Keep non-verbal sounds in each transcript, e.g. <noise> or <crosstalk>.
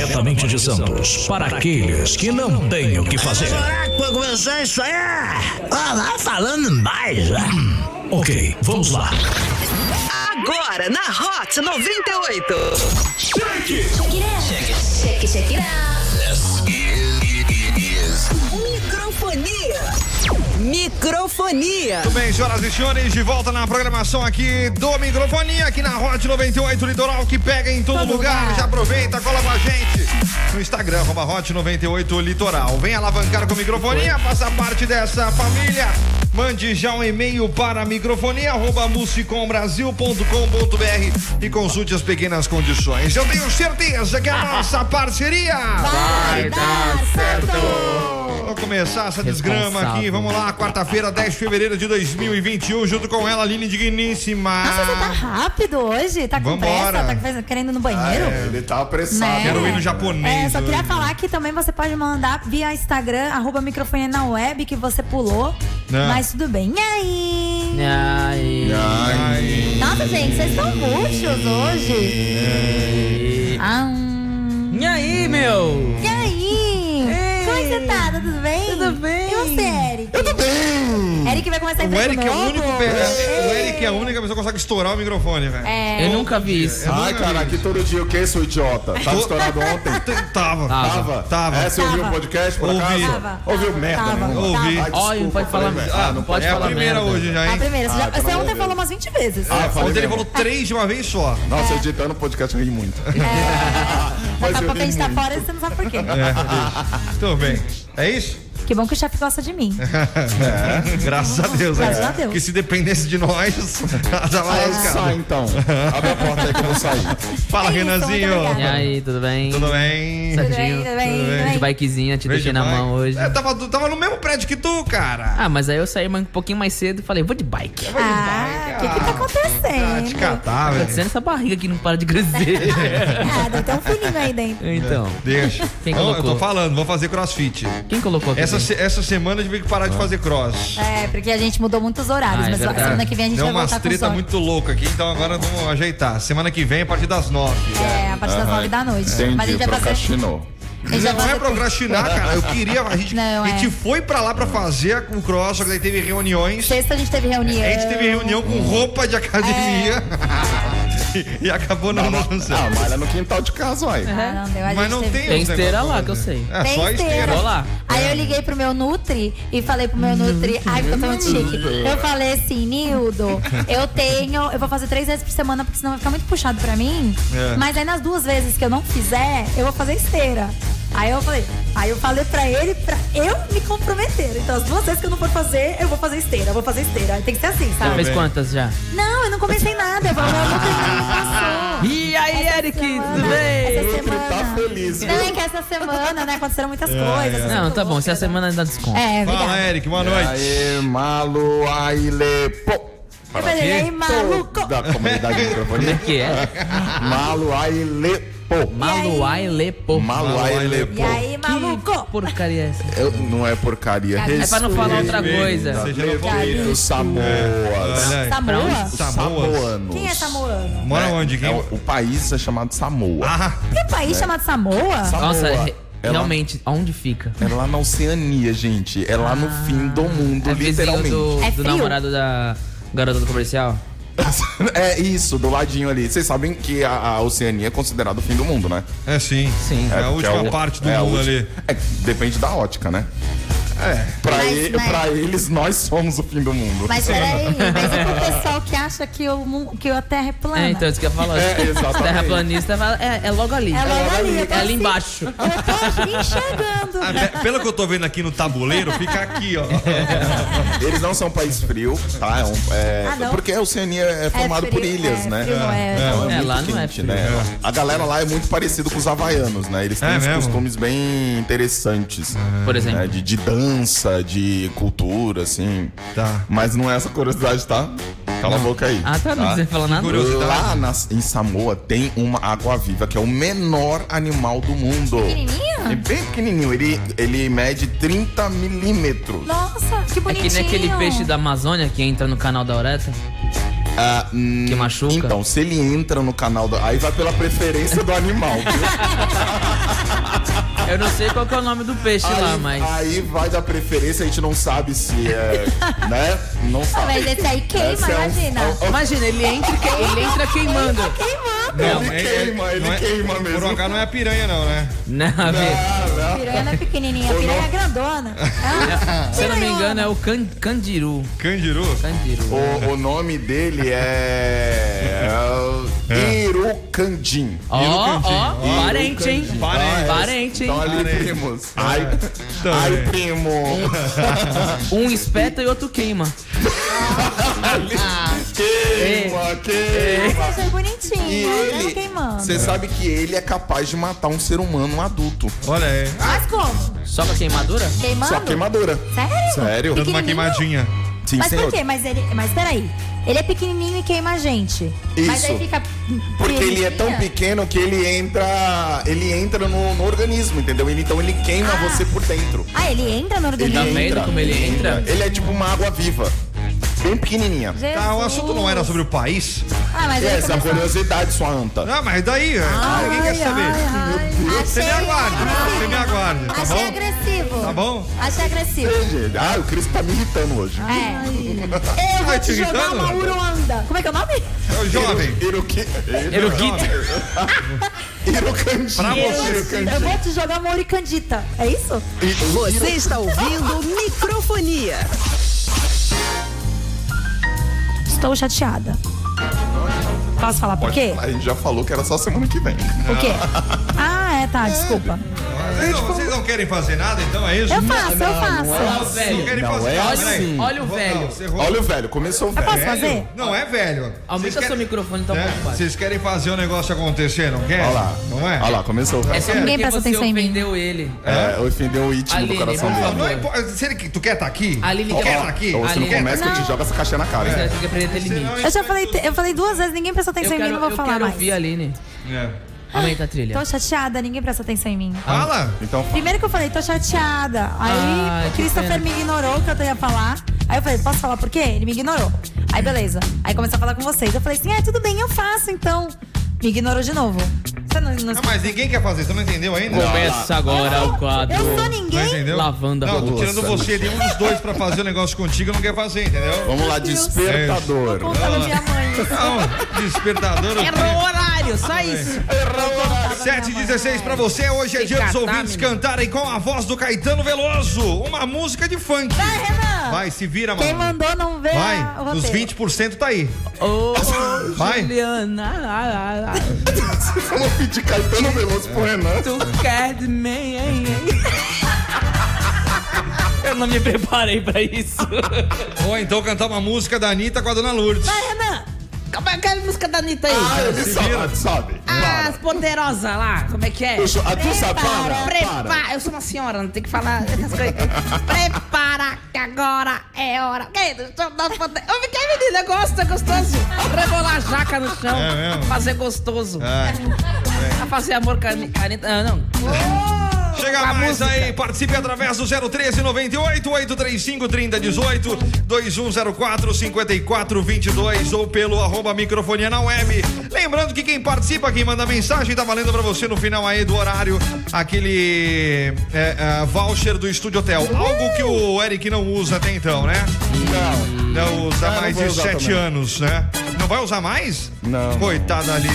diretamente de Santos para aqueles que não têm o que fazer. Será que começar isso aí? Ah, vai falando mais. Ok, vamos lá. Agora na Hot 98. Check it, check it out. Microfonia. Muito bem, senhoras e senhores, de volta na programação aqui do Microfonia, aqui na Hot 98 Litoral, que pega em todo, Todo lugar. lugar. Já aproveita, cola com a gente no Instagram, Hot 98 Litoral. Vem alavancar com microfonia, faça parte dessa família. Mande já um e-mail para microfonia, arroba musicombrasil.com.br e consulte as pequenas condições. Eu tenho certeza que a nossa parceria Vai dar certo. Vamos começar essa desgrama aqui. Vamos lá, quarta-feira, 10 de fevereiro de 2021, junto com ela, Aline Digníssima. Nossa, você tá rápido hoje? Tá com Vambora. pressa? Tá querendo ir no banheiro? É, ele tá apressado. Né? Quero ir no japonês. É, só queria hoje. falar que também você pode mandar via Instagram, arroba microfone na web, que você pulou. Não. Mas tudo bem. E aí? E aí? Nossa, gente, vocês estão murchos hoje. Ah, hum. E aí, meu? E aí? Como é que você tá? Tudo bem? Tudo bem. E você, Eric? Tudo bem! Eric vai começar a O Eric é o único. pe- O Eric é a única pessoa que consegue estourar o microfone, velho. É. Eu nunca vi isso. Ai, cara, aqui todo dia o que, seu idiota? <laughs> Tava estourado ontem? <laughs> Tava. Tava? Tava. É, você ouviu o podcast por Ouvi. acaso? Tava. Ouviu merda Tava. nenhuma? Ouvi. Olha, não pode falar. falei, Ah, velho. não pode é a falar primeira merda. hoje já, A hein? primeira. Você, já- Ah, pelo você amor ontem falou umas 20 vezes. Ah, Ontem ele falou três de uma vez só. Nossa, editando o podcast eu ri muito. <laughs> Mas a eu a ri gente tá muito. fora e você não sabe por quê. É. Tudo bem. É isso? Que bom que o chefe gosta de mim. <laughs> É. Graças a Deus, né? Graças a Deus. Que se dependesse de nós, tava Sai, lascado. sai então. Abre a porta aí que eu vou sair. Fala, É isso, Renanzinho. E aí, tudo bem? Tudo bem? Tudo bem, tudo bem, tudo bem. De bikezinha, te deixei na mão hoje. É, tava, tava no mesmo prédio que tu, cara. Ah, mas aí eu saí um pouquinho mais cedo e falei, vou de bike. Tá Ah, o que que tá Ah, te acontecendo? catar, velho. acontecendo essa barriga que não para de crescer. <laughs> Ah, deve ter um filhinho aí dentro. então, Deixa. Quem Não, eu colocou? tô falando, vou fazer crossfit. quem colocou aqui? Essa, se- essa semana eu tive que parar de fazer cross. É, porque a gente mudou muitos horários, Ah, é mas verdade. semana que vem a gente Deu vai umas voltar com treta os muito louca aqui, então agora vamos ajeitar. Semana que vem, a partir das nove. É, a partir das nove da noite. Entendi, mas a gente vai fazer. procrastinou. Vai Não é procrastinar, cara. Eu queria. A gente, Não, a gente é. foi pra lá pra fazer o cross, só que daí teve reuniões. Sexta a gente teve reunião. A gente teve reunião com roupa de academia. <laughs> e acabou não dando Ah, certo. malha no quintal de casa, uai. Ah, não deu. A Mas não teve... tem Tem esteira lá, que eu né? sei. É, Tem só esteira. esteira. Vou lá. Aí eu liguei pro meu Nutri e falei pro meu Nutri, ai, tô muito chique. Eu falei assim, Nildo, eu tenho, eu vou fazer três vezes por semana, porque senão vai ficar muito puxado pra mim. É. Mas aí nas duas vezes que eu não fizer, eu vou fazer esteira. Aí eu falei, aí eu falei pra ele pra eu me comprometer. Então as duas vezes que eu não for fazer, eu vou fazer esteira, eu vou fazer esteira. Tem que ser assim, Já sabe? fez bem. quantas já? Não, eu não comecei nada. Eu falei, meu passou. E aí, Essa Eric, semana- tudo bem? Essa tá semana. feliz, Não, é que essa semana, né, aconteceram muitas É, coisas. é. Não, tá bom, se a semana dá desconto. É, Fala, obrigada. Eric, boa noite. Aê, malu, aile, pô. Eu falei, ei, maluco. Da comunidade <laughs> Como é microfonia. que é? Malu, aile, pô. Maluai Lepo. Malu, aile, E aí, maluco? Porcaria é essa? Eu- Não é porcaria. É pra não falar outra coisa. Seja foguete. Samoas. Samoa? Samoas. Samoanos. Quem é Samoano? Mora onde? É, Quem? o, o país é chamado Samoa. Ah, Tem um país chamado Samoa? Samoa. Nossa, Ela- realmente, aonde fica? É lá na Oceania, gente. É lá no fim do mundo, É literalmente. do, É do namorado da garota do comercial? <laughs> É isso, do ladinho ali. Vocês sabem que a, a Oceania é considerado o fim do mundo, né? é sim. Sim. É a porque última o- parte do é mundo ali. É, depende da ótica, né? É. Pra, Mas, e- né? pra eles, nós somos o fim do mundo. Mas peraí, mas e pro <laughs> pessoal que acha que, o, que a Terra é plana? É, então, isso que eu ia falar. É, exatamente. Terraplanista é, é logo ali. É logo ali, eu tô É ali assim. embaixo. Eu tô <laughs> enxergando. Ah, pe- pelo que eu tô vendo aqui no tabuleiro, fica aqui, ó. <laughs> Eles não são país frio, tá? É um- é- Ah, porque a Oceania é formada frio, por ilhas, é, né? frio não é. Então É, lá não é frio. né? A galera lá é muito parecido com os havaianos, né? Eles têm É uns costumes bem interessantes. Por exemplo. né? De, de dança, de cultura, assim. Tá. Mas não é essa curiosidade, tá? Cala a boca aí. Ah, tá, não precisa falar nada. Lá nas- em Samoa tem uma água-viva, que é o menor animal do mundo. Pequenininho? É bem pequenininho. Ele, ele mede 30 milímetros. Nossa, que É bonitinho. que nem aquele peixe da Amazônia que entra no canal da Ureta. Ah, hum, Que machuca? Então, se ele entra no canal do. Aí vai pela preferência do animal. viu? <laughs> Eu não sei qual que é o nome do peixe lá, aí, mas. aí vai da preferência, a gente não sabe se é. <laughs> né? Não sabe. Mas esse aí queima, Esse é um- imagina. <laughs> Imagina, ele entra, e que- ele entra queimando. Queimando. Ele queima, ele não é- queima Por mesmo. um acaso não é a piranha, não, né? Não, ver. Ah, A piranha não é pequenininha, a piranha é grandona. <laughs> Ah, Se eu não me engano, é o can, Candiru. Candiru. Candiru. O, o nome dele é. é Irucandim. Ó, ó, parente, hein? Parente. Parente, hein? Então ali, primos. Ai, ai, primo. Um espeta e outro queima. Queima, queima. Eu achei E bonitinho, mesmo ele, queimando. você sabe que ele é capaz de matar um ser humano um adulto. Olha aí. Mas como? Só com a queimadura? Queimando? Só queimadura. Sério? Sério? Dando uma Pequenininho? queimadinha. Sim, Mas por quê? Mas ele. Mas peraí. Ele é pequenininho e queima a gente. Mas Isso. aí fica. Porque ele é tão pequeno que ele entra. Ele entra no, no organismo, entendeu? Ele, então ele queima Ah. você por dentro. Ah, ele entra no Ele organismo. Tá vendo como ele entra? Ele é tipo uma água viva. Bem pequenininha. Tá, o assunto não era sobre o país. Ah, mas aí Essa é a começou- curiosidade, sua anta. Ah, mas daí, é, ninguém quer saber. Ai, ai. Você me Achei aguarde, você me aguarde, tá Achei bom? agressivo. Tá bom? Achei agressivo. Gente, Ah, o Cris tá me irritando hoje. É. Eu vou Ai, te te jogar irritando? uma uruanda. Como é que é o nome? É o jovem. Iruki... Eruquita. Irucandim. Pra você. Eu vou te jogar uma uricandita. É isso? Você está ouvindo microfonia. Estou chateada. Posso falar por quê? A gente já falou que era só semana que vem. Por quê? <laughs> Ah, é, tá, desculpa. Vocês não, vocês não querem fazer nada, então é isso? Eu faço, eu faço. Olha o Não velho. querem Não, fazer é nada, assim. Olha o Vou- velho. não, você errou. Olha o velho, começou o Eu velho. posso Velho? fazer? Não é velho. Vocês Aumenta querem- seu microfone, tá né? ocupado. Vocês querem fazer o negócio acontecer, não quer? Olha lá. Não é? Olha lá, começou o É velho. só Ninguém porque presta você atenção em mim. ofendeu ele. É, ofendeu o íntimo Aline, do coração por dele. favor. Não importa. Se ele, tu quer estar aqui? A Aline quer quer- estar aqui? Ou você não Aline- começa que eu te Não. joga essa caixinha na cara, Você hein? tem que aprender a ter limite. Senão Eu já falei, eu falei duas vezes, ninguém presta Eu atenção em mim, quero, não vou eu falar quero mais. ouvir a Aline. É. Aumenta a trilha. Tô chateada, ninguém presta atenção em mim. Fala. Então, Primeiro que eu falei, tô chateada. Aí Ai, que Christopher me ignorou que eu ia falar. Aí eu falei, posso falar por quê? Ele me ignorou. Aí beleza. Aí começou a falar com vocês. Eu falei assim, ah, tudo bem, eu faço então. Me ignorou de novo. Você não, não... Não, mas ninguém quer fazer, você não entendeu ainda? Começa agora o quadro. Eu sou Não ninguém. entendeu? Lavando a Não, tô louça. tirando você de um dos dois pra fazer o negócio contigo, não quer fazer, entendeu? vamos lá, Deus. despertador. Minha mãe. Não, despertador. eu Errou o horário, só isso. 7 e 16 pra você. Hoje é dia dos ouvintes cantarem com a voz do Caetano Veloso. Uma música de funk. Vai, Renan. Vai, se vira, Quem mano. mandou não vê Vai, a- os roteiro. 20% tá aí. Ô, ô, Vai. Juliana, ah, Vamos pedir Caetano Veloso pro Renan. tu quer de mim, hein, hein? <laughs> Eu não me preparei pra isso. Ou então cantar uma música da Anitta com a Dona Lourdes. Vai, Renan. Como é que é a música da Anitta aí? Ah, ele Se sobe, sobe. Ah, as poderosas lá, como é que é? Deixa- Ah, tu sabe, para, para. Prepara, eu sou uma senhora, não tem que falar essas coisas. <laughs> Prepara que agora é hora. Que? Deixa eu dar poder- Eu fiquei, menina, gosto, é gostoso. Rebolar a jaca no chão, É mesmo? fazer gostoso. Ah, A fazer amor com a a Anitta. Ah, não. Chega mais música. aí, participe através do 013 98 835 3018 2104 5422 ou pelo arroba microfonia na web. Lembrando que quem participa, quem manda mensagem, tá valendo pra você no final aí do horário aquele é, é, voucher do Estúdio Hotel. Algo que o Eric não usa até então, né? Não. Não usa Ah, não mais de sete anos, né? Não vai usar mais? Não. Coitada ali.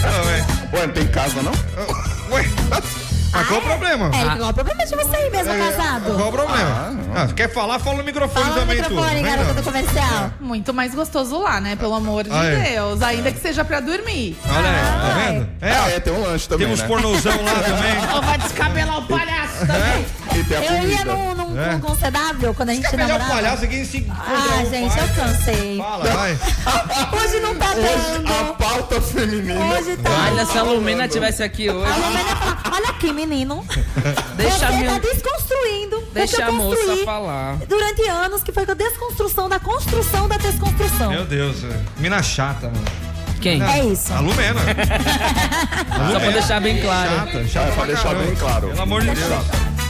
Não, é. Ué, não tem casa, não? Ué, mas qual o problema? Eric, qual o problema de você aí mesmo, casado? Qual o problema? Ah, quer falar? Fala no microfone Fala no também, microfone, tu. Vem, garota do comercial. Muito mais gostoso lá, né? Pelo amor de Aí. Deus. Ainda que seja pra dormir. Olha aí, tá Ai. vendo? Ah, É, é, tem um lanche também, tem uns né? pornozão lá <laughs> também. Ou vai descabelar o palhaço também. A Eu ia num, num, É. num CW quando a gente Melhor namorava. palhaço aqui se Ah, um gente, pai. eu cansei. Fala, vai. <laughs> Hoje não tá Hoje, a dando. pauta feminina. Hoje tá. Olha, se a Lumena tivesse aqui hoje, A Lumena fala, olha aqui, menino. <laughs> deixa, a Você meu- tá desconstruindo. deixa a moça falar. Durante anos, que foi a desconstrução da construção da desconstrução. Meu Deus, é. mina chata, mano. Quem? É isso. A Lumena. Só pra deixar bem claro. Chata, chata É, pra deixar bem claro. Pelo amor de Deus.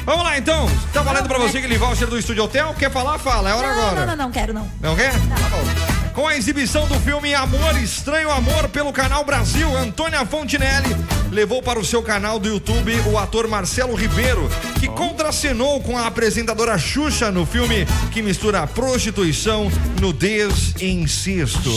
Vamos lá, então. Tá valendo pra você aquele voucher do Estúdio Hotel? Quer falar? Fala. É hora Não, agora. não, não, não, quero não. Não quer? Tá bom. Com a exibição do filme Amor, Estranho Amor pelo canal Brasil, Antônia Fontinelli levou para o seu canal do YouTube o ator Marcelo Ribeiro, que contracenou com a apresentadora Xuxa no filme que mistura prostituição, nudez e incesto.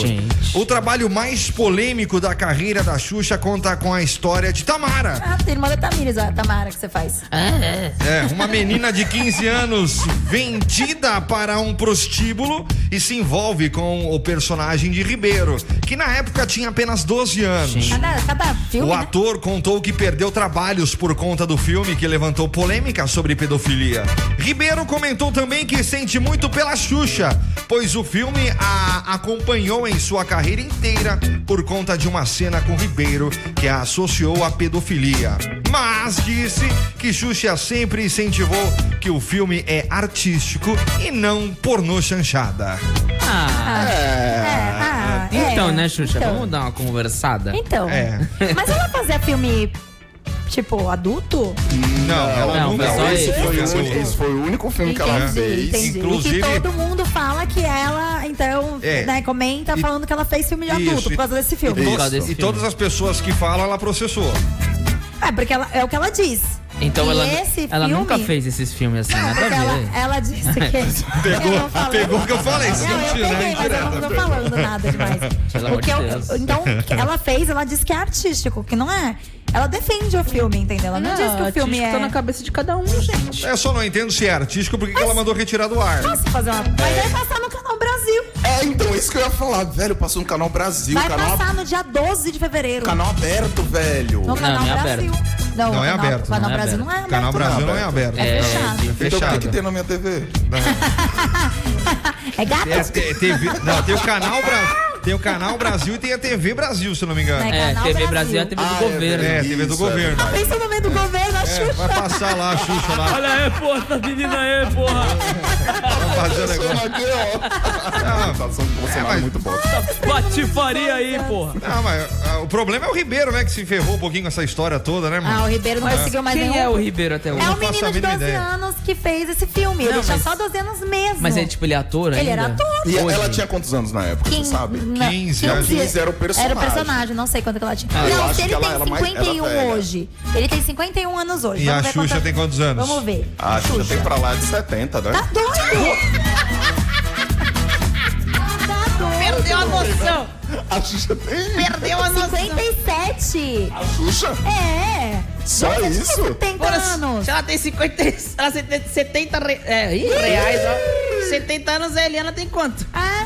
O trabalho mais polêmico da carreira da Xuxa conta com a história de Tamara. Ah, tem irmã da Tamires, a Tamara que você faz. É, uma menina de 15 anos vendida para um prostíbulo e se envolve com o personagem de Ribeiro, que na época tinha apenas 12 anos. Cada, cada filme, O né? Contou que perdeu trabalhos por conta do filme que levantou polêmica sobre pedofilia. Ribeiro comentou também que sente muito pela Xuxa, pois o filme a acompanhou em sua carreira inteira por conta de uma cena com Ribeiro que a associou à pedofilia. Mas disse que Xuxa sempre incentivou que o filme é artístico e não pornô chanchada. Ah, É, ah, então, né, Xuxa? Então. Vamos dar uma conversada? Então. É. <laughs> Mas ela fazia filme, tipo, adulto? Não, ela Não, nunca foi só fez esse. Foi o filme único- assim. esse foi o único filme que ela Entendi, fez. entendi. Inclusive- E que todo mundo fala que ela, então, É. né, comenta E- falando que ela fez filme de Isso, adulto e- por causa desse filme. Isso. desse E filme. todas as pessoas que falam, ela processou. É, porque ela, é o que ela diz. Então E ela, esse ela filme- nunca fez esses filmes assim, Não, nada porque a ela, ver. ela disse que. <laughs> Pegou- <laughs> não falei- pegou o que eu falei, Não, sentiu, eu peguei, né? mas eu não tô falando nada demais. Pelo O que eu- então, <laughs> ela fez, ela disse que é artístico, que não é. Ela defende o filme, entendeu? Ela não, diz que o filme artístico é. tá na cabeça de cada um, gente. Eu só não entendo se é artístico porque que ela mandou retirar do ar. Posso fazer uma. Mas vai passar no canal Brasil. É, então, isso que eu ia falar. Velho, passou no Canal Brasil, Vai canal, passar no dia 12 de fevereiro. canal aberto, velho. No canal não é Brasil. Não o é canal, aberto, O canal não é Brasil aberto. não é aberto. Canal Brasil não é aberto. aberto. É É, fechado. Então, o que, Fechado. que tem na minha TV? <laughs> É gato? É, TV, não, tem o canal Brasil. Tem o canal Brasil e tem a TV Brasil, se eu não me engano. É, É, Canal TV Brasil. Brasil é a TV do Ah, é governo. É, TV do Isso, governo. verdade. Pensa no meio do governo, a É, Xuxa. vai passar lá a Xuxa lá. Olha aí, porra, essa menina aí, porra. Vai fazer o negócio. aqui, ó. Tá Bolsonaro muito bom. Patifaria aí, porra. Não, mas ah, o problema é o Ribeiro, né? Que se ferrou um pouquinho com essa história toda, né, Ah, mano? o Ribeiro não conseguiu mais Quem nenhum. é o Ribeiro até hoje? É a menino de mínima 12 ideia. anos que fez esse filme. Ele Não, tinha mas- só 12 anos mesmo. Mas é tipo, ele é ator ainda? Ele era ator. E Hoje. ela tinha quantos anos na época, você sabe? Não, 15 anos. 15 era o personagem. Era o personagem, não sei quanto que ela tinha. Ah, não, se ele ela tem era mais- 51 era velha. hoje. Ele tem 51 anos hoje. E Vamos a ver Xuxa tem quantos anos? Vamos ver. Acho que já Xuxa. tem pra lá de 70, né? Tá doido? tá doido? Perdeu a noção. A Xuxa tem. Perdeu a noção. 57. A Xuxa? É. Só Xuxa isso? 70 Ora, anos. se ela tem 50, ela tem 70 re, é, reais, ó. 70 anos, a Eliana tem quanto? Ah,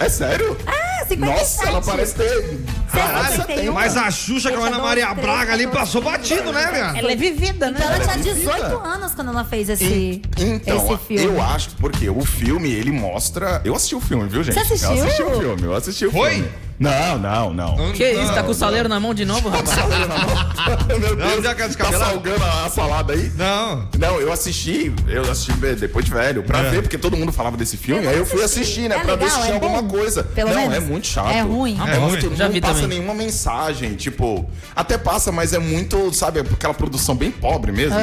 É sério? ah, 57. Nossa, ela parece ter. Caralho, 71. Mas a Xuxa com a Ana Maria Braga ali passou batido, né, velho? Ela é vivida, né? Então ela é tinha vivida. 18 anos quando ela fez esse, Então, esse filme. eu acho, porque o filme, ele mostra. Eu assisti o filme, viu, gente? Você assistiu? Eu assisti o filme, eu assisti o Foi? Não, não, não. Que isso, tá com o saleiro na mão de novo, rapaz? <laughs> Meu Não, Deus, deu aquela tá salgando a, a salada aí? Não. Não, eu assisti, eu assisti depois de velho, pra É. ver, porque todo mundo falava desse filme, Eu aí não eu fui assisti. assistir, né, É pra ver legal, se tinha é bom? alguma coisa. Pelo não, menos? é muito chato. É ruim? Não, É ruim? não Já vi passa também. nenhuma mensagem, tipo, até passa, mas é muito, sabe, aquela produção bem pobre mesmo,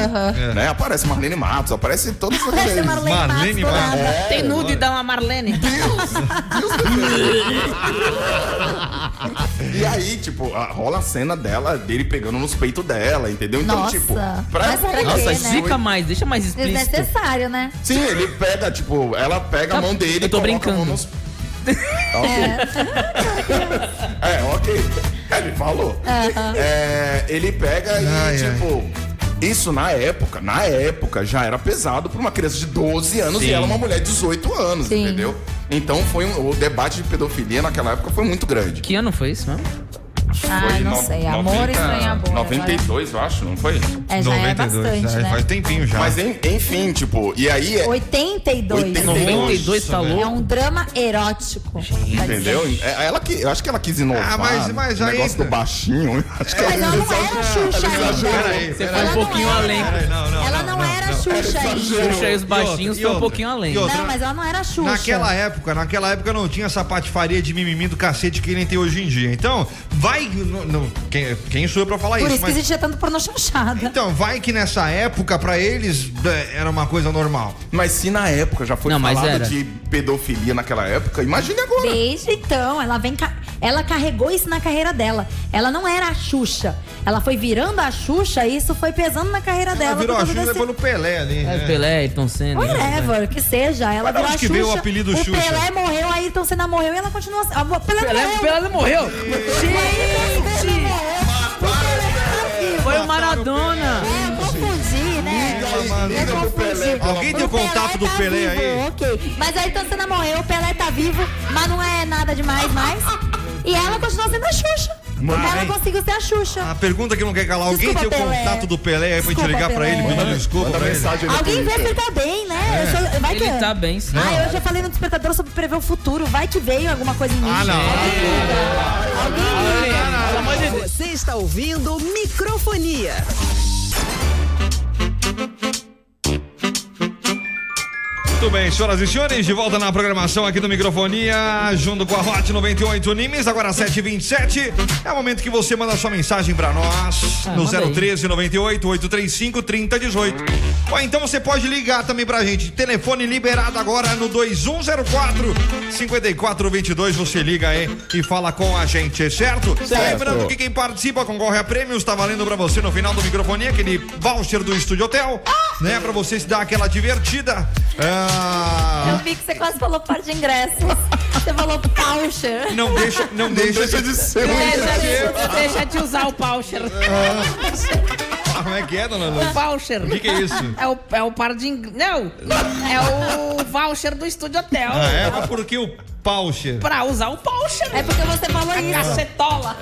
né? Aparece Marlene Matos, aparece todas as Parece Marlene, Marlene Matos. É, Tem nude da uma Marlene. <laughs> E aí, tipo, a- rola a cena dela, dele pegando nos peitos dela, entendeu? Então, Nossa, tipo, mas pra quê, Nossa, né? explica mais, deixa mais explícito. Desnecessário, né? Sim, ele pega, tipo, ela pega a Tá, mão dele eu tô e coloca a mão brincando. nos... Tá ok. É, ok. Ele falou. É, ele pega e, Ai, ai. Isso na época, na época já era pesado pra uma criança de 12 anos Sim. e ela uma mulher de 18 anos, Sim. entendeu? Então foi um- o debate de pedofilia naquela época foi muito grande. Que ano foi isso mesmo? Ah, Foi não no- sei. Amor, 90, estranho amor. 92, eu acho, não foi? É, já é bastante, já né? faz tempinho já. Mas en- enfim, tipo, e aí é. 82. 82. 92 tá É louco? um drama erótico. Entendeu? É, Ela que, eu acho que ela quis inovar. Ah, mas- mas o aí- negócio do baixinho. Acho que Mas ela ela não era Xuxa ela ainda. Peraí, Você foi um Ela pouquinho além. Peraí, não, não. Ela não era Xuxa ainda. Xuxa e os baixinhos E foi um pouquinho além. Não, mas ela não era Xuxa. Naquela época, naquela época não tinha essa patifaria de mimimi do cacete que nem tem hoje em dia. Então, vai não- não- quem, quem sou eu pra falar Por isso? isso que mas- existia tanto pornô chanchada. Então, vai que nessa época, pra eles, é, era uma coisa normal. Mas se na época já foi Não, falado de pedofilia naquela época, imagine agora. Desde então, ela vem. ca- Ela carregou isso na carreira dela. Ela não era a Xuxa. Ela foi virando a Xuxa e isso foi pesando na carreira dela. Ela virou a Xuxa desse- depois no Pelé ali. É, né? Pelé, Ayrton Senna. Whatever, que seja. Ela virou a que Xuxa. veio o apelido o Xuxa? Pelé morreu, a Ayrton Senna morreu e ela continua. A Pelé, Pelé, morreu. Pelé não morreu? Gente! Foi o Maradona. É, eu confundi, né? Eu confundi. Alguém tem o contato do tá Pelé vivo, aí? Ok. Mas a Ayrton Senna morreu, o Pelé tá vivo, mas não é nada demais mais. E ela continua sendo a Xuxa. ela hein? conseguiu ser a Xuxa. A pergunta que não quer calar, alguém Desculpa, tem o Pelé. contato do Pelé aí pra gente Desculpa, ligar pra Pelé. ele pedindo desculpa Manda pra ele? mensagem no Alguém vê Twitter. que ele tá bem, né? Eu sou- vai que... Ele tá bem, sim. Ah, eu já falei no despertador sobre prever o futuro. Vai que veio alguma coisa em mim. Ah, não. Você está ouvindo microfonia. Muito bem, senhoras e senhores, de volta na programação aqui do Microfonia, junto com a Hot 98 Nimes, agora 7h27. É o momento que você manda sua mensagem pra nós Ah, no manda aí. 013 98 835 3018. Ou então você pode ligar também pra gente. Telefone liberado agora no 2104 5422. Você liga aí e fala com a gente, certo? Lembrando que quem participa concorre a prêmios, tá valendo pra você no final do Microfonia, aquele voucher do Estúdio Hotel, né? Pra você se dar aquela divertida. Ah, Eu vi que você quase falou par de ingressos. Você falou voucher. Não deixa, não deixa, Deixa de ser um Deixa, de- deixa de usar o voucher. Ah, Como é que é, dona O Luz? voucher. O que, que é isso? É o, é o par de. ing- Não! É o voucher do Estúdio Hotel. Ah, é? Mas por que o Paucher? Pra usar o voucher. É porque você falou A isso. cacetola.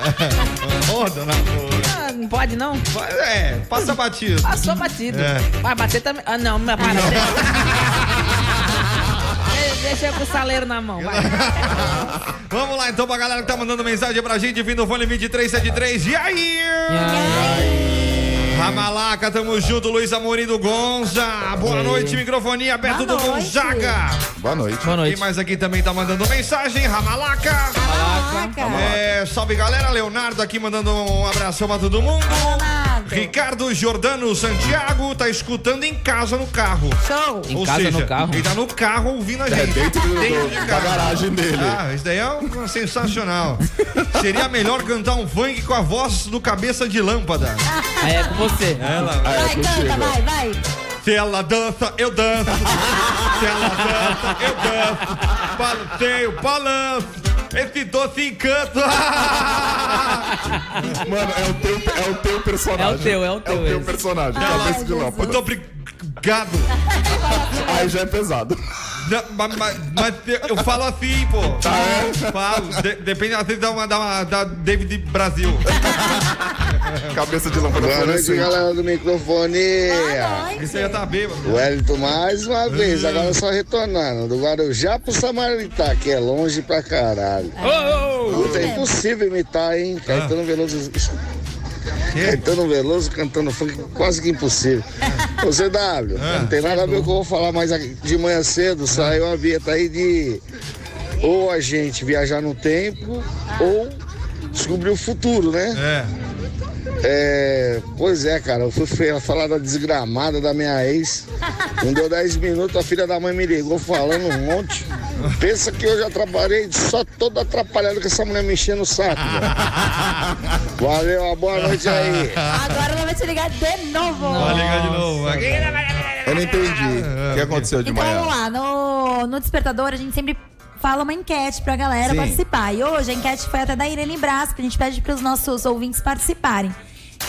Ô, dona Luz. Ah, não pode, não? É, passa batido. Passou batido. É. Vai bater também. Ah, não, mas para. <laughs> De- Deixa eu com o saleiro na mão. Vai. <laughs> Vamos lá então pra galera que tá mandando mensagem pra gente, vindo do fone 2373. E aí? Ramalaca, tamo junto, Luiz Amorim do Gonza. Boa noite, microfonia perto Boa do noite. Gonzaga. Boa noite. Boa Quem noite. mais aqui também tá mandando mensagem? Ramalaca. Caraca. É, salve galera, Leonardo aqui mandando um abração pra todo mundo. Ricardo Jordano Santiago tá escutando em casa no carro. Show. Em Ou casa, seja, no carro? ele tá no carro ouvindo a gente. É, dentro do- Dentro do- de da garagem dele. Ah, isso daí é um, sensacional. Seria melhor cantar um funk com a voz do cabeça de lâmpada. Aí é com você. Ela, Ah, é Vai, canta, vai, vai. se ela dança, eu danço. Se ela dança, eu danço. Balanceio, balanço. Esse doce encanto. <laughs> Mano, é o teu, é o teu personagem. É o teu, é o teu É o teu esse. personagem, cabeça de lâmpada. Muito obrigado. Aí já é pesado. Não, mas, mas- mas eu falo assim, pô. Tá, é? Falo. De- depende, às vezes dá uma, dá uma da David Brasil. <laughs> Cabeça de lâmpada Boa noite, galera do microfone. Isso aí já tá bêbado. O Wellington mais uma vez, agora só retornando, do Guarujá pro Samaritá, que é longe pra caralho. Puta, é impossível imitar, hein? Caetano Veloso. Caetano Veloso cantando funk, quase que impossível. Ô CW, não tem nada a ver com o que eu vou falar, mas de manhã cedo saiu uma vinheta aí de ou a gente viajar no tempo ou descobrir o futuro, né? É. É, pois é, cara, eu fui falar da desgramada da minha ex. Não deu 10 minutos, a filha da mãe me ligou falando um monte. Pensa que eu já trabalhei só todo atrapalhado com essa mulher me enchendo o saco. velho. <laughs> Valeu, uma boa noite aí. Agora ela vai te ligar de novo. Vai ligar de novo. Aqui. Eu não entendi. O que aconteceu de Então manhã? vamos lá, no, no Despertador a gente sempre fala uma enquete pra galera Sim. participar. E hoje a enquete foi até da Irene Brás, que a gente pede pros nossos ouvintes participarem.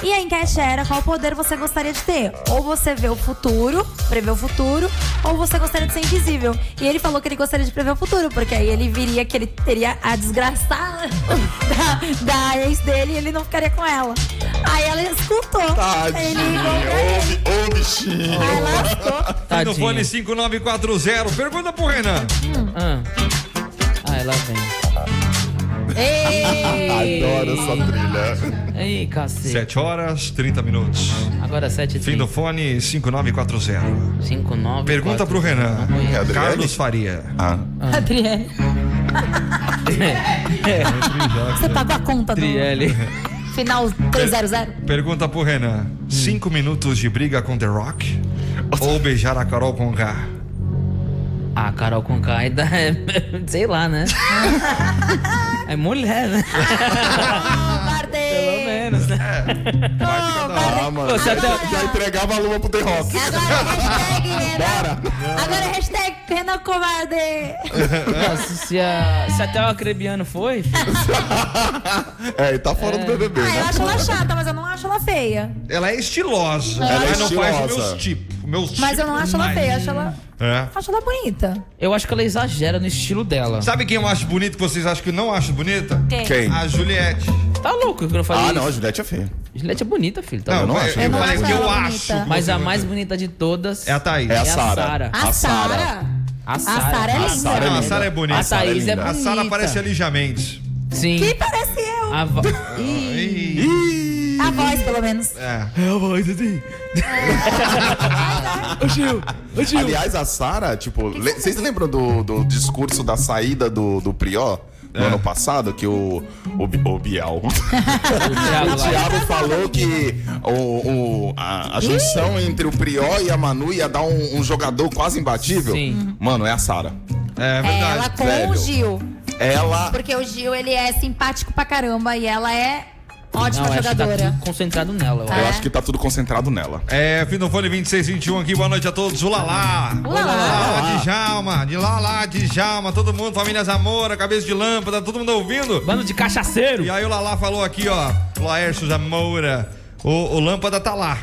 E a enquete era qual poder você gostaria de ter. Ou você vê o futuro, prever o futuro, ou você gostaria de ser invisível. E ele falou que ele gostaria de prever o futuro, porque aí ele viria que ele teria a desgraçada <laughs> da, da ex dele e ele não ficaria com ela. Aí ela escutou. Ele ligou pra ele. Ô, ô, bichinho. Aí lascou. No Tadinho. fone 5940. Pergunta pro Renan. Ah. ah, ela vem. Ei! Adoro essa trilha. Ei, cacete. 7 horas, 30 minutos. Agora 7 Fim do fone 5940. 5, 9. Pergunta pro Renan. É? Carlos Faria. Ah. Adriane. <laughs> Você pagou a conta do Trielli. final 300? Pergunta pro Renan: cinco minutos de briga com The Rock? Ou beijar a Carol com K? Ah, Carol com K ainda é. <laughs> Sei lá, né? <laughs> É mulher, né? Né? Ah, mano. Você até- Já entregava a luva pro The Rock. Bora. Agora é hashtag <laughs> Renan Covarde. <laughs> Nossa, se, a, se até o acrebiano foi, <laughs> É, e tá fora do BBB, Ah, eu né? acho ela chata, mas eu não acho ela feia. Ela é estilosa. Ela é mas não faz meus tipos. Meus Mas eu não acho ela tipos feia, acho ela, É. acho ela bonita. eu acho que ela exagera no estilo dela. Sabe quem eu acho bonito que vocês acham que eu não acho bonita? Quem? Quem? A Juliette. Tá louco que eu não falei Ah, isso? não, a Juliette é feia. Juliette é bonita, filho. Tá Não, louco? não eu, acho. eu Eu não falei acho que eu acho. Mas a mais bonita de todas É a Thaís. É a é a Sara. Sara. A A Sara. Sara. A A Sara. Sara é A linda. Sara é Não, a linda. Sara é bonita. A Thaís é A bonita. Sara parece a Lígia Mendes. Sim. Que parece eu. A vo... Ih, A voz, pelo menos. É. É a voz assim. Ô Gil, ô Gil. Aliás, a Sara, tipo, vocês lembram do, do discurso da saída do, do Prió? No É. ano passado, que o, o, o Biel. <laughs> O Thiago O lá. Thiago falou que o, o- a, a junção entre o Prió e a Manu ia dar um, um jogador quase imbatível. Sim. Mano, é a Sara. É É, verdade. ela com velho. o Gil. Ela. Porque o Gil, ele é simpático pra caramba e ela é ótima Não, tá jogadora. tudo concentrado nela. Tá. ó. Eu acho que tá tudo concentrado nela. É, fim do fone 2621 aqui, boa noite a todos. Ulalá! Ulalá. Djalma, de lá lá, Djalma, todo mundo, família Zamora, cabeça de lâmpada, todo mundo ouvindo? Bando de cachaceiro. E aí o Lalá falou aqui, ó, Laércio Zamora, o, o Lâmpada tá lá.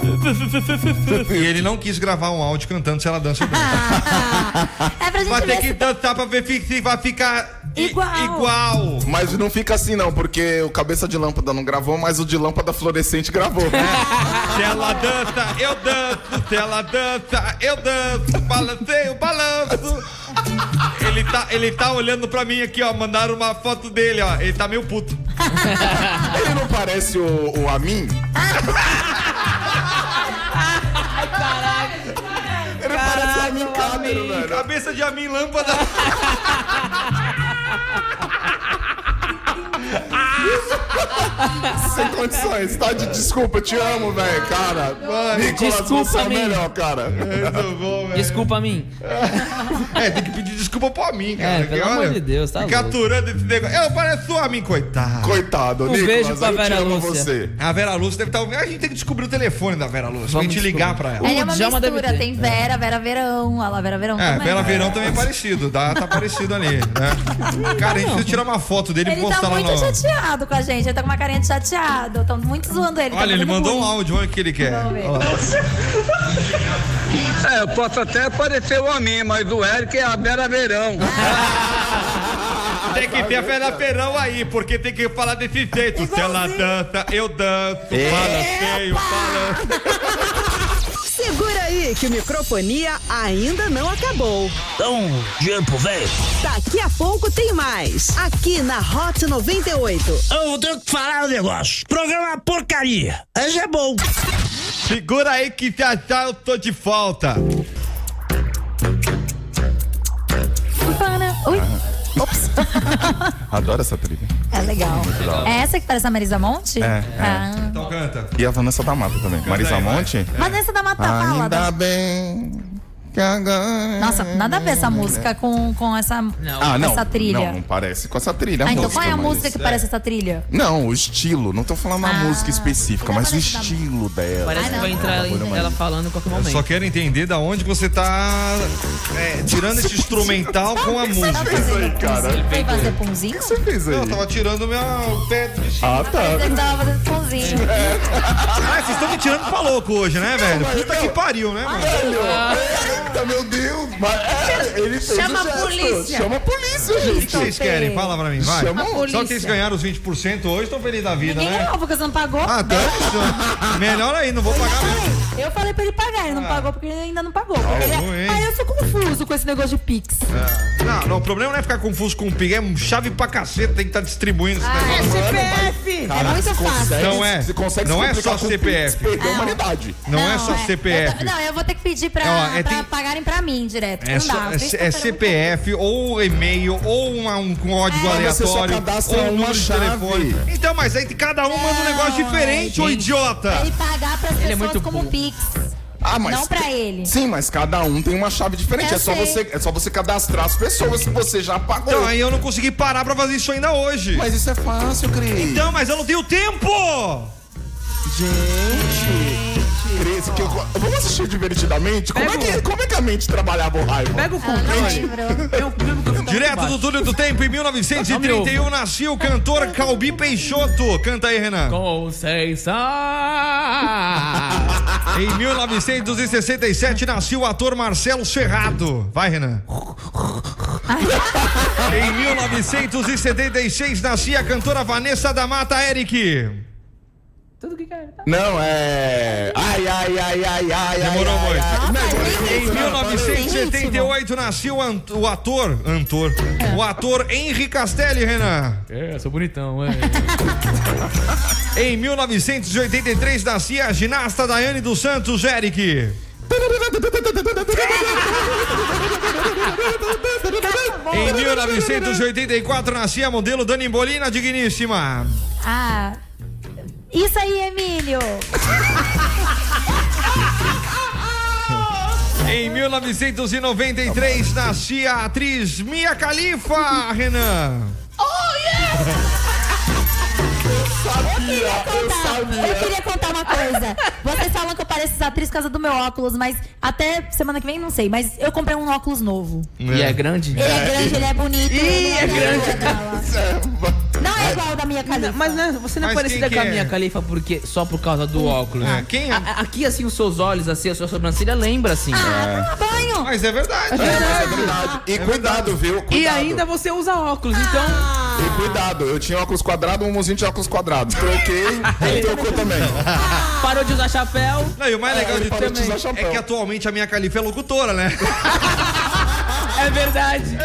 <laughs> e ele não quis gravar um áudio cantando se ela dança ou dança. É pra gente Vai ter que dançar pra ver se vai ficar Igual. igual. Mas não fica assim, não, porque o cabeça de lâmpada não gravou, mas o de lâmpada fluorescente gravou. Se ela dança, eu danço. Se ela dança, eu danço. Balanceio, balanço. Ele tá, ele tá olhando pra mim aqui, ó. Mandaram uma foto dele, ó. Ele tá meio puto. Ele não parece o, o Amin? Ele parece o Amin velho. Cabeça de Amin Lâmpada. Sem condições, tá de desculpa, eu te amo, velho, cara. Nicolas, desculpa, você é o melhor, cara. Muito bom, velho. Desculpa a mim. É, tem que pedir desculpa pro Amin, cara. É, pelo amor de Deus, tá Fica louco. aturando esse negócio. Eu pareço o Amin, coitado. Coitado, Um Nicolas, beijo pra Vera Lúcia. você. A Vera Lúcia deve estar. A gente tem que descobrir o telefone da Vera Lúcia. Pra Vamos gente ligar pra ela. Ele é uma Djalma mistura, tem Vera, Vera Verão, olha lá, Vera Verão É, também. Vera Verão também é parecido, tá, tá parecido ali, né? <laughs> Cara, a gente precisa tirar uma foto dele e Ele postar tá lá muito no. chateado com a gente, ele tá com uma carinha de chateado. Estão muito zoando ele. tá Olha, ele fazendo mandou um bullying. áudio, olha o que ele quer. Vamos ver. Olha lá. <laughs> É, eu posso até parecer o Amin, mas o Eric é a Vera Verão. <laughs> Tem que ter a Vera Verão aí, porque tem que falar desse jeito. Se ela dança, eu danço. Balanceio, balanço. <laughs> Segura aí que o microfonia ainda não acabou. Então, pro velho. Daqui a pouco tem mais. Aqui na Hot 98. Eu tenho que falar um negócio. Programa porcaria. Esse é bom. Segura aí que já já eu tô de volta. Pana. Ui, ops. <laughs> Adoro essa trilha. É legal. É essa que parece a Marisa Monte? É, é. Ah. Então canta. E a Vanessa da Mata também. Marisa aí. Monte? Vanessa da Mata fala. Ainda da- bem. Nossa, nada a ver essa música com, com essa, Ah, não. essa trilha. Não, não parece com essa trilha. Ah, então música, qual é a mas- música que parece essa trilha? Não, o estilo. Não tô falando a Ah, música específica, mas o parece da- estilo dela. Parece que vai entrar em- ela falando em qualquer Eu momento. só quero entender da onde você tá é, tirando esse instrumental com a música. Isso aí, cara. Foi fazer punzinho? O que você fez aí? Eu tava tirando meu pé de cima. Ah, tá. Você tava fazendo punzinho. Ah, vocês estão me tirando pra louco hoje, né, velho? Puta que pariu, né, mano? Eita, meu Deus! Mas, é, ele fez Chama o a gesto. polícia. Chama a polícia, O que gente. vocês querem? Fala pra mim, vai. Chama a Só polícia. que vocês ganharam os 20% hoje, estão felizes da vida, Ninguém né? ganhou porque você não pagou. Ah, dane Melhor aí, não vou pagar mesmo. Eu falei pra ele pagar, ele não pagou porque ele ainda não pagou. Porque ele... ruim, hein? Aí eu sou confuso com esse negócio de Pix. Não, não, o problema não é ficar confuso com o PIG, é chave pra cacete, tem que estar distribuindo esse negócio. SPF! pedir. Caraca, muito fácil. consegue- Não é. Você consegue Não é só CPF. Pix, Perdeu a humanidade. Não, é só CPF. Eu- não, eu vou ter que pedir pra, Ó, é, pra tem- pagarem pra mim direto. É, não só- dá. é, é CPF ou e-mail ou uma- um código É. Mas você só aleatório cadastra ou um número de telefone. Então, mas aí cada um manda um negócio diferente, ô idiota. ele pagar pras Ele é pessoas muito como. Pix. Ah, mas Não pra ele. Sim, mas cada um tem uma chave diferente. Eu É só, sei. você, é só você cadastrar as pessoas que você já pagou. Então, aí eu não consegui parar pra fazer isso ainda hoje. Mas isso é fácil, Cris. Então, mas eu não tenho tempo! Gente, Cris, que eu- vamos assistir divertidamente? Como é, que, como é que a mente trabalhava o raiva? Pega o Ah, lembro. Eu, eu, eu, eu, Direto do túnel do tempo, em 1931, nasceu o cantor Calbi Peixoto. Canta aí, Renan. Conceição. Em 1967, nasceu o ator Marcelo Serrado. Vai, Renan. <laughs> em 1976, nascia a cantora Vanessa da Mata Eric. Tudo que quer. Não, é. Ai, ai, ai, ai, ai. Demorou ai, muito. ai, ai. Não, Em 1978 nasceu o ator, ator, o ator Henri Castelli, Renan. É, sou bonitão, é. <laughs> Em 1983 nascia a ginasta Daiane dos Santos, Eric. Em 1984 nascia a modelo Dani Bolina, digníssima. Ah. Isso aí, Emílio. Em 1993 nascia a atriz Mia Khalifa, Renan. Contar. Eu queria contar uma coisa. Vocês falam que eu pareço atriz por causa do meu óculos, mas até semana que vem não sei. Mas eu comprei um óculos novo. E é grande? Ele é grande, ele é bonito. ele é grande. dela. Não é igual da minha Khalifa. Mas né, você não é Mas parecida quem com a que é? minha califa porque só por causa do óculos. É, quem é? A- a- aqui, assim, os seus olhos, assim, a sua sobrancelha lembra, assim. Ah, toma banho. Mas é verdade. É, mas é verdade. E cuidado, viu? Cuidado. E ainda você usa óculos, então. E cuidado, eu tinha óculos quadrados, um mozinho de óculos quadrados. Troquei, <laughs> ele trocou também. <laughs> Parou de usar chapéu. Não, e o mais legal ele de parou tudo de usar é chapéu. que atualmente a minha Khalifa é locutora, né? <laughs> É verdade.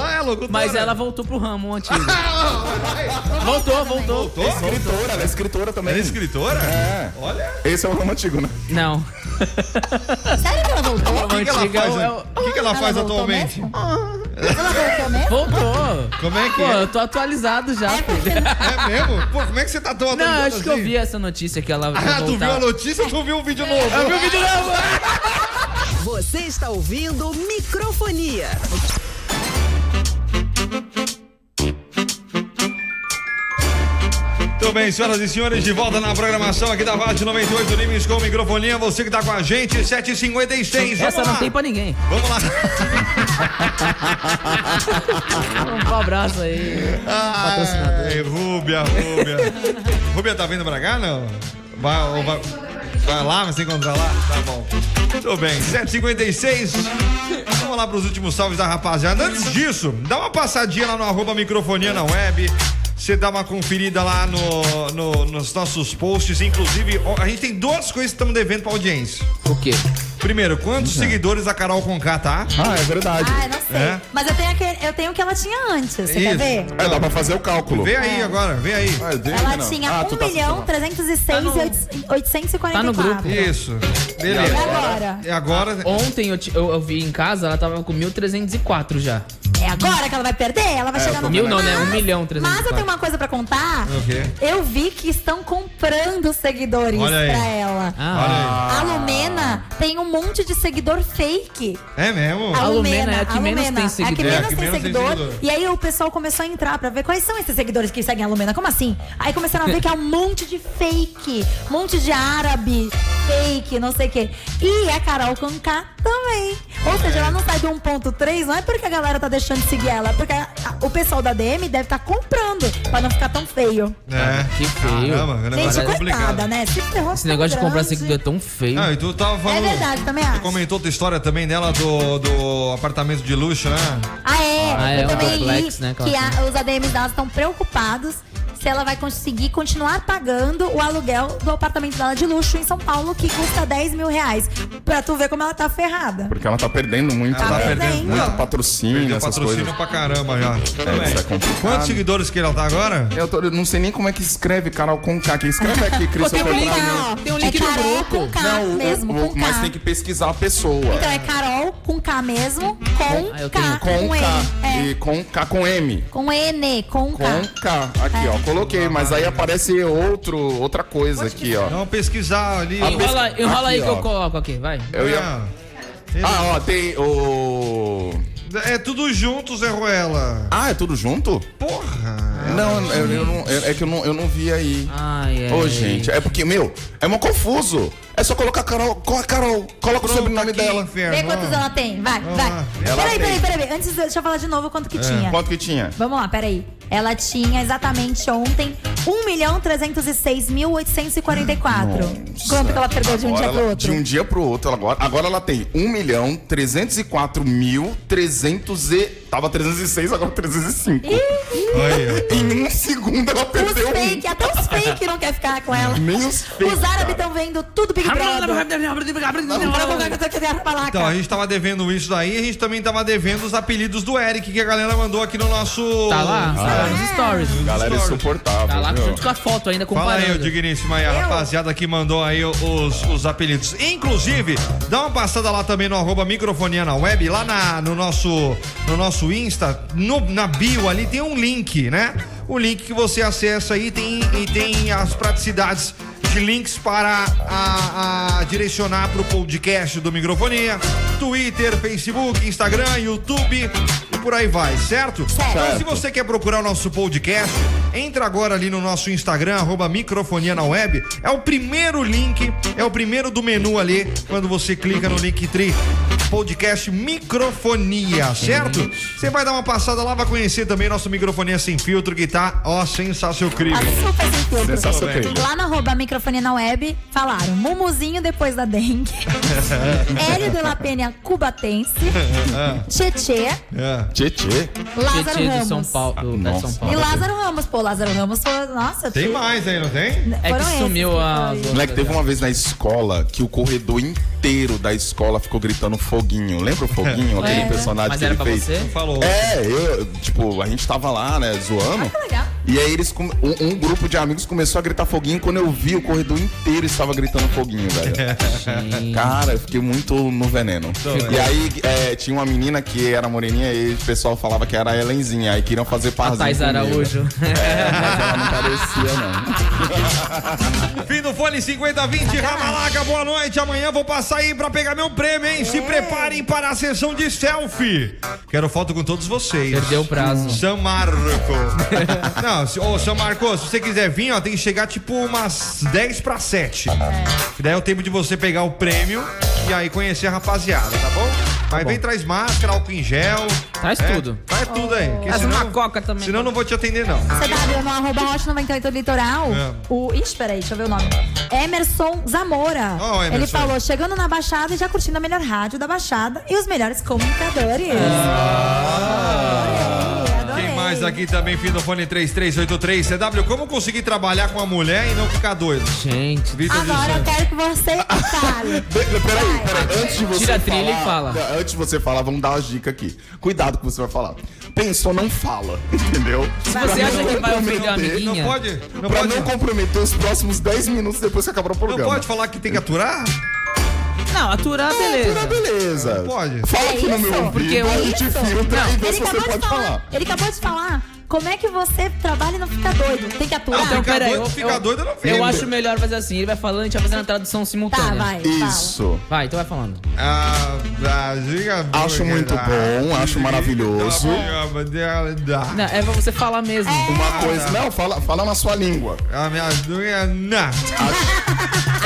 Ela é locutora. Mas ela voltou pro ramo antigo. <laughs> voltou, voltou. Voltou? Escritora, ela é escritora também. Ela é escritora? É. Olha. Esse é o ramo antigo, né? Não. <laughs> Sério que ela voltou? O que, que ela Antiga é faz, o- é o- que, que ela Ela faz voltou atualmente? Ela voltou mesmo? Voltou. Como é que Pô, é? eu tô atualizado já, É porque filho. <laughs> É mesmo? Pô, como é que você tá tão Não, atualizado acho que eu assim? vi essa notícia que ela Ah, tu voltar. viu a notícia ou tu viu o vídeo novo? Eu vi o vídeo novo. Você está ouvindo Microfonia. Muito bem, senhoras e senhores, de volta na programação aqui da VAT 98 Limes com microfonia. Você que tá com a gente, 7h56. Vamos Essa lá. não tem pra ninguém. Vamos lá. <laughs> Um abraço aí. Patrocinador. Ai, Rúbia, Rúbia. Rúbia tá vindo pra cá, não? Vai, vai, vai lá, vai se encontrar lá? Tá bom. Tudo bem, 7h56. Vamos lá pros últimos salves da rapaziada. Antes disso, dá uma passadinha lá no arroba microfonia na web. Você dá uma conferida lá no, no- nos nossos posts. Inclusive, a gente tem duas coisas que estamos devendo pra audiência. O quê? Primeiro, quantos seguidores a Carol Conká tá? Ah, é verdade. Ah, eu não sei. É? Mas eu tenho, aquele, eu tenho o que ela tinha antes. Você quer Isso. ver? É, dá pra fazer o cálculo. Vê aí agora, vê aí. Ah, eu dei, Ela não. tinha Ah, 1 tu tá milhão assistindo. 306 Tá no- e 844. tá no grupo. Isso. E Beleza. agora? E agora. Ontem eu, ti- eu, eu vi em casa, ela tava com 1.304 já. É agora que ela vai perder? Ela vai chegar no Mil não, né? Um milhão, Mas eu tenho 304. uma coisa pra contar. O quê? Eu vi que estão comprando seguidores Olha aí. pra ela. Ah, A Lumena tem um monte de seguidor fake. É mesmo? A Lumena é a que menos tem É a que seguidor. menos É, a que tem menos tem seguidor. seguidor. E aí o pessoal começou a entrar pra ver quais são esses seguidores que seguem a Lumena. Como assim? Aí começaram a ver que é um <laughs> monte de fake. Um monte de árabe fake, não sei o quê. E a Carol Conká também. Ou seja, ela não sai do 1.3, não é porque a galera tá deixando de seguir ela, é porque a- a- o pessoal da DM deve estar comprando pra não ficar tão feio. É. Que feio. Caramba, Gente, é coitada, né? Se ferrou Esse negócio de comprar seguidor é tão feio. Não, e tu tava É falando. verdade, também Tu acho. comentou tua história também dela do, do apartamento de luxo, né? Ah, é. Ah, é eu um também duplex, li né, que a- os ADMs delas estão preocupados se ela vai conseguir continuar pagando o aluguel do apartamento dela de luxo em São Paulo, que custa 10 mil reais. Pra tu ver como ela tá ferrada. Porque ela tá perdendo muito, Tá né? perdendo. muito patrocínio, Perdeu essas patrocínio coisas. pra caramba já. É, isso é complicado. Quantos seguidores que ela tá agora? Eu, tô- eu não sei nem como é que escreve Carol com K. Quem escreve aqui, Christopher tem um Brown. link, tem um link É no grupo. com K Não, mesmo, o- com Mas K. tem que pesquisar a pessoa. Então é Carol com K mesmo, com Ah, eu K, tenho com com K. É, E com K com M. com N, com K. Com K. Aqui, ó. Coloquei, mas aí aparece outro, outra coisa aqui, ó. Vamos pesquisar ali. A Enrola, enrola aí aqui, que eu ó. coloco aqui, vai. Eu ia... Ah, ó, tem o... É tudo junto, Zé Ruela. Ah, é tudo junto? Porra. Não, eu, eu não, é é que eu não, eu não vi aí. Ai, ai. Ô, gente, é porque, meu, é mó confuso. É só colocar Carol, coloca Carol, coloca o sobrenome dela. Vê quantos ela tem. Vai, vai. Ela Peraí, tem. peraí, peraí. Antes, deixa eu falar de novo quanto que É. tinha. Quanto que tinha? Vamos lá, peraí. Ela tinha exatamente ontem 1 milhão 306 mil 844. Quanto que ela perdeu de um Agora dia pro ela- outro? De um dia pro outro. Agora, agora ela tem 1 milhão 304 mil 300 e... Tava 306, agora 305. <laughs> Em um segundo ela Os perdeu um. fake, até os fake não quer ficar com ela. Nem os fake, Os árabes estão vendo tudo Big Brother. Então, a gente tava devendo isso daí, a gente também tava devendo os apelidos do Eric que a galera mandou aqui no nosso. Tá lá, tá lá nos stories. Galera insuportável. Tá lá junto com a foto ainda Fala aí, comparando. o digníssimo aí, a rapaziada que mandou aí os, os apelidos. Inclusive, dá uma passada lá também no arroba microfonia na web, lá na, no, nosso, no nosso Insta, no- na bio ali tem um link, né? O link que você acessa aí tem, e tem as praticidades de links para a, a direcionar para o podcast do Microfonia, Twitter, Facebook, Instagram, YouTube e por aí vai, certo? Então, se você quer procurar o nosso podcast, entra agora ali no nosso Instagram, arroba microfonia na web. É o primeiro link, é o primeiro do menu ali, quando você clica no Linktree. Podcast Microfonia, certo? Você vai dar uma passada lá, vai conhecer também nosso Microfonia Sem Filtro, que tá, ó, sensacional. Sensacional. Lá no arroba microfonia na web, falaram Mumuzinho depois da dengue, <laughs> Hélio de la Penha cubatense, <laughs> Tietê Tietê. Lázaro Tietê do Ramos. São Paulo. São e Paulo. Lázaro Ramos. Pô, Lázaro Ramos foi, nossa. Tem mais aí, não tem? É que sumiu que a. Moleque, teve uma vez na escola que o corredor inteiro da escola ficou gritando foguinho. Lembra o foguinho? <laughs> Aquele É. personagem Mas que era ele pra fez? você? Falou. É, eu, tipo, a gente tava lá, né, zoando. legal. E aí eles, um, um grupo de amigos começou a gritar foguinho. Quando eu vi, o corredor inteiro estava gritando foguinho, velho. Cara, eu fiquei muito no veneno. E aí é, tinha uma menina que era moreninha e o pessoal falava que era a Helenzinha. Aí queriam fazer A parzinho Thais comigo. Araújo. É, mas ela não parecia, não. <laughs> Fim do fone 5020, Ramalaca, boa noite. Amanhã vou passar aí pra pegar meu prêmio, hein? Se preparem para a sessão de selfie. Quero foto com todos vocês. Perdeu o prazo. São Marco. <laughs> Não, se, ô, São Marcos, se você quiser vir, ó, tem que chegar tipo umas 10 para 7. Que daí é o tempo de você pegar o prêmio e aí conhecer a rapaziada, tá bom? Mas vem, traz máscara, álcool em gel. Traz é, tudo. Traz tudo aí. porque Traz senão, uma coca também. senão eu não vou te atender, não. CW no arroba hot 98 litoral. É. O. Ixi, peraí, deixa eu ver o nome. Emerson Zamora. Ó, Emerson. Ele falou: chegando na Baixada e já curtindo a melhor rádio da Baixada e os melhores comunicadores. Mais aqui também, fim do fone 3383. CW, como conseguir trabalhar com a mulher e não ficar doido? Gente. Vitor Agora eu quero que você <laughs> fale. Pe- <laughs> Peraí, peraí, antes de você Tira a falar, trilha e fala. Não, Antes de você falar, vamos dar uma dica aqui. Cuidado com o que você vai falar. Pensou, não fala, <laughs> entendeu? Se você acha que vai ofender a amiguinha. Não pode, não pra pode, não comprometer os próximos 10 minutos depois que acabar o não programa. pode falar que tem que aturar? Não, aturar, beleza. Tá beleza. Não pode. Fala É aqui no isso? meu ouvido, Porque a eu- gente Isso. filtra e vê Ele se você acabou, de pode falar, falar. ele acabou de falar. Como é que você trabalha e não fica doido? Tem que aturar? Então, Ficar peraí. doido, Eu, ficar eu- doido, eu não fico. eu acho melhor fazer assim. Ele vai falando, a gente vai fazendo a tradução Tá, simultânea. vai. Isso. Vai, então vai falando. Ah, Brasil, Acho muito bom, acho maravilhoso. Não, é pra você falar mesmo. Uma coisa. Não, fala, fala na sua língua. A minha dúvida, não. É, é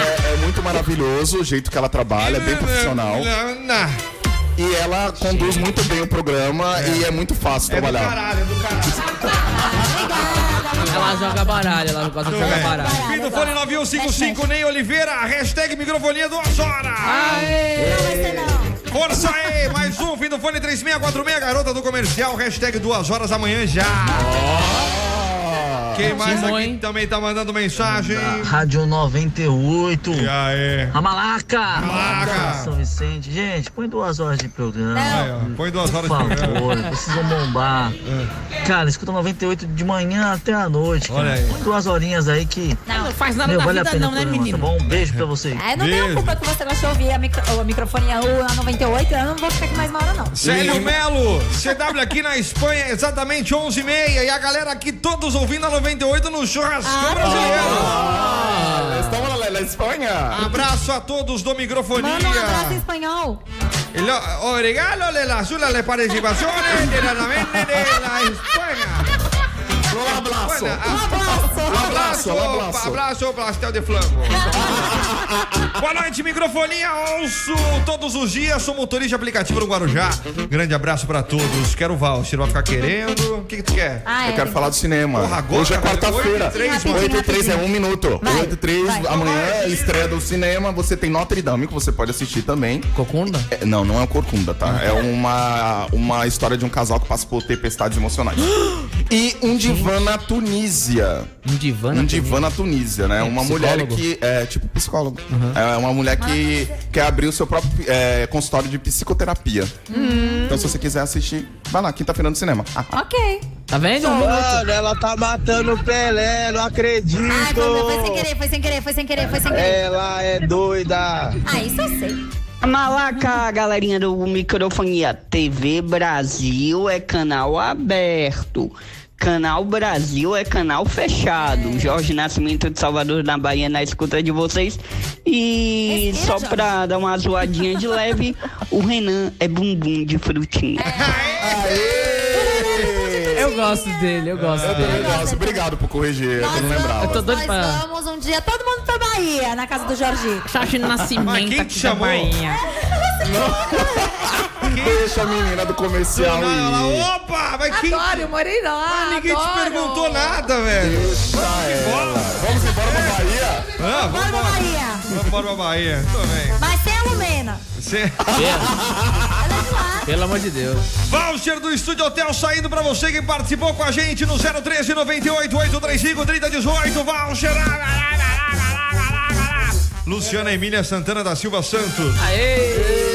muito maravilhoso o jeito que ela trabalha, é bem profissional. Não, não. E ela conduz muito bem o programa e é muito fácil É do trabalhar. caralho, é do caralho. Ela joga baralho, ela gosta de jogar baralho. Fim do fone 9155, Ney Oliveira, hashtag microfonia duas horas. Não vai ser não. Força aí, mais um, fim do fone 3646, garota do comercial, hashtag duas horas amanhã já. Quem mais aqui também tá mandando mensagem? Rádio 98. E aí? A Malaca. Malaca. São Vicente. Gente, põe duas horas de programa. Aí, põe duas horas Por de favor, programa. precisam bombar. Cara, escuta 98 de manhã até a noite. Cara. Olha aí. Põe duas horinhas aí que. Não faz nada meu, da vale vida a pena não, né, programa, menino? Tá bom? Um beijo pra vocês. É, não tenho culpa que você gosta de ouvir a, micro, a microfonia na 98, eu não vou ficar aqui mais uma hora, não. Célio Melo, CW aqui na Espanha, exatamente 11h30. E a galera aqui todos ouvindo a 98 no Churrascão Brasileiro. Estamos na, na Espanha. Abraço a todos do Microfonia. Manda um abraço em espanhol. Lo- o regalo de la azul de participaciones de la mente de la España. Um abraço. Um abraço. Abraço, abraço. abraço, pastel de flango. Boa noite, microfonia. Ouço todos os dias, sou motorista de aplicativo no Guarujá. Grande abraço pra todos. Quero o voucher, vai ficar querendo. O que, que tu quer? Ah, Eu é. quero falar do cinema. Porra, agora, Hoje é velho, quarta-feira. oito e três, mano. 8 e 3 é um minuto. Vai, 8 e 3, vai. amanhã é estreia do cinema. Você tem Notre Dame, que você pode assistir também. Cocunda? É, não, não é um corcunda, tá? É uma, uma história de um casal que passa por tempestades emocionais. E um divã na Tunísia. Um divã na Um divã na Tunísia, né? uma mulher psicólogo? que. É, tipo psicólogo. É uma mulher que quer abrir o seu próprio é, consultório de psicoterapia. Então, se você quiser assistir, vai lá, quinta-feira no cinema. Ah, <laughs> Ok. Tá vendo? Um. Mano, ela tá matando o Pelé, não acredito. Ai, foi, foi sem querer, foi sem querer, foi sem querer, foi sem querer. Ela é doida. Ah, isso eu sei. Malaca, galerinha do Microfonia TV Brasil é canal aberto. Canal Brasil é canal fechado. Jorge Nascimento de Salvador da Bahia na escuta de vocês. E Respira, só Jorge. pra dar uma zoadinha de leve, o Renan é bumbum de frutinha. Eu gosto dele, eu gosto eu dele. também gosto. Obrigado por corrigir, eu não lembrava. Eu tô doido Nós pra. vamos um dia, todo mundo pra Bahia, na casa do Jorge. Jorge Mas Nascimento quem aqui te chamou? Bahia. <laughs> Deixa a menina do comercial. Do ela, Opa! Vai quem? Adoro, eu morei lá. Mas ninguém adoro. te perguntou nada, velho. Deixa ela. Vamos embora pra Bahia? Ah, vamos embora pra Bahia. Vamos embora pra Bahia. Tô bem. Mas sem a Lumena. De. Pelo amor de Deus. Voucher do Estúdio Hotel saindo pra você que participou com a gente no 013 98 835 3018. Voucher. Luciana Emília Santana da Silva Santos. Aê!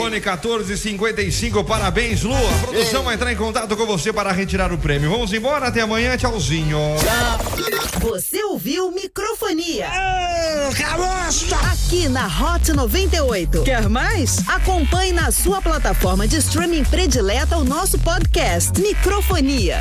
Fim do fone 1455. Parabéns, Lu. A produção vai entrar em contato com você para retirar o prêmio. Vamos embora. Até amanhã. Tchauzinho. Você ouviu Microfonia. Aqui na Hot 98. Quer mais? Acompanhe na sua plataforma de streaming predileta o nosso podcast Microfonia.